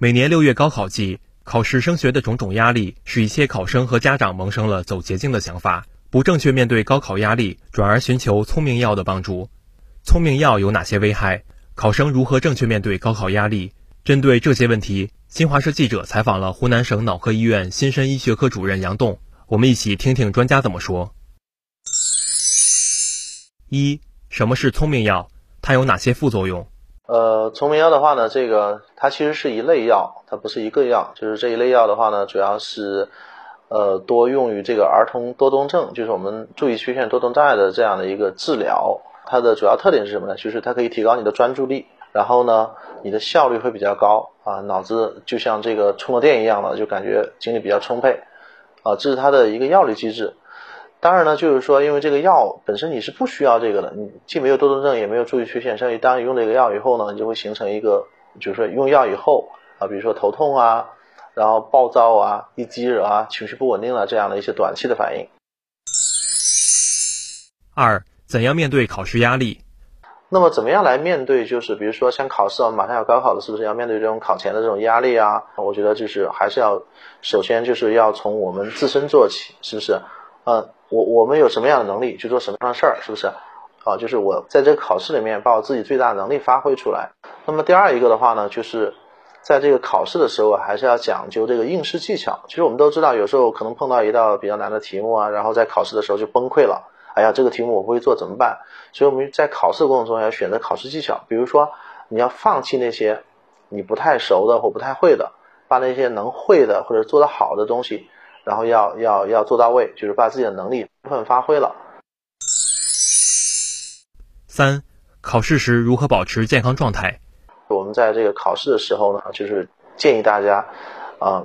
每年六月高考季，考试升学的种种压力，使一些考生和家长萌生了走捷径的想法，不正确面对高考压力，转而寻求聪明药的帮助。聪明药有哪些危害？考生如何正确面对高考压力？针对这些问题，新华社记者采访了湖南省脑科医院新生医学科主任杨栋，我们一起听听专家怎么说。一，什么是聪明药？它有哪些副作用？呃，聪明药的话呢，这个它其实是一类药，它不是一个药。就是这一类药的话呢，主要是呃多用于这个儿童多动症，就是我们注意缺陷多动障碍的这样的一个治疗。它的主要特点是什么呢？就是它可以提高你的专注力，然后呢，你的效率会比较高啊，脑子就像这个充了电一样的，就感觉精力比较充沛啊，这是它的一个药理机制。当然呢，就是说，因为这个药本身你是不需要这个的，你既没有多动症，也没有注意缺陷，所以当你用这个药以后呢，你就会形成一个，就是说用药以后啊，比如说头痛啊，然后暴躁啊、易激惹啊、情绪不稳定啊这样的一些短期的反应。二，怎样面对考试压力？那么怎么样来面对？就是比如说像考试，我们马上要高考了，是不是要面对这种考前的这种压力啊？我觉得就是还是要，首先就是要从我们自身做起，是不是？嗯。我我们有什么样的能力去做什么样的事儿，是不是？啊，就是我在这个考试里面把我自己最大能力发挥出来。那么第二一个的话呢，就是在这个考试的时候，还是要讲究这个应试技巧。其实我们都知道，有时候可能碰到一道比较难的题目啊，然后在考试的时候就崩溃了。哎呀，这个题目我不会做怎么办？所以我们在考试的过程中要选择考试技巧，比如说你要放弃那些你不太熟的或不太会的，把那些能会的或者做得好的东西。然后要要要做到位，就是把自己的能力充分发挥了。三，考试时如何保持健康状态？我们在这个考试的时候呢，就是建议大家，啊，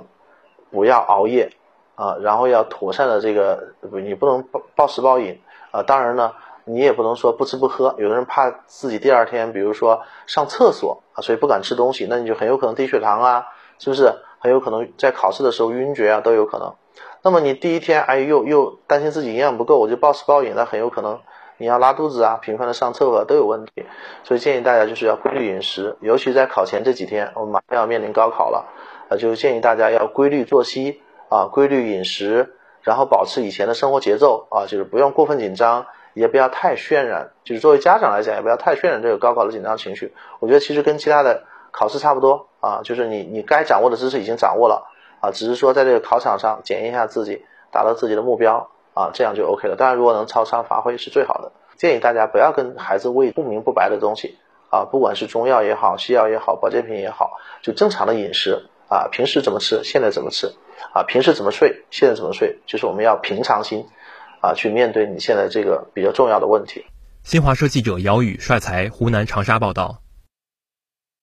不要熬夜啊，然后要妥善的这个，你不能暴暴食暴饮啊。当然呢，你也不能说不吃不喝。有的人怕自己第二天，比如说上厕所啊，所以不敢吃东西，那你就很有可能低血糖啊，是不是？很有可能在考试的时候晕厥啊，都有可能。那么你第一天，哎，又又担心自己营养不够，我就暴吃暴饮，那很有可能你要拉肚子啊，频繁的上厕所都有问题。所以建议大家就是要规律饮食，尤其在考前这几天，我们马上要面临高考了，啊，就建议大家要规律作息啊，规律饮食，然后保持以前的生活节奏啊，就是不用过分紧张，也不要太渲染，就是作为家长来讲，也不要太渲染这个高考的紧张情绪。我觉得其实跟其他的考试差不多啊，就是你你该掌握的知识已经掌握了。啊，只是说在这个考场上检验一下自己，达到自己的目标啊，这样就 OK 了。当然，如果能超常发挥是最好的。建议大家不要跟孩子喂不明不白的东西啊，不管是中药也好，西药也好，保健品也好，就正常的饮食啊，平时怎么吃，现在怎么吃啊，平时怎么睡，现在怎么睡，就是我们要平常心啊，去面对你现在这个比较重要的问题。新华社记者姚宇帅才湖南长沙报道。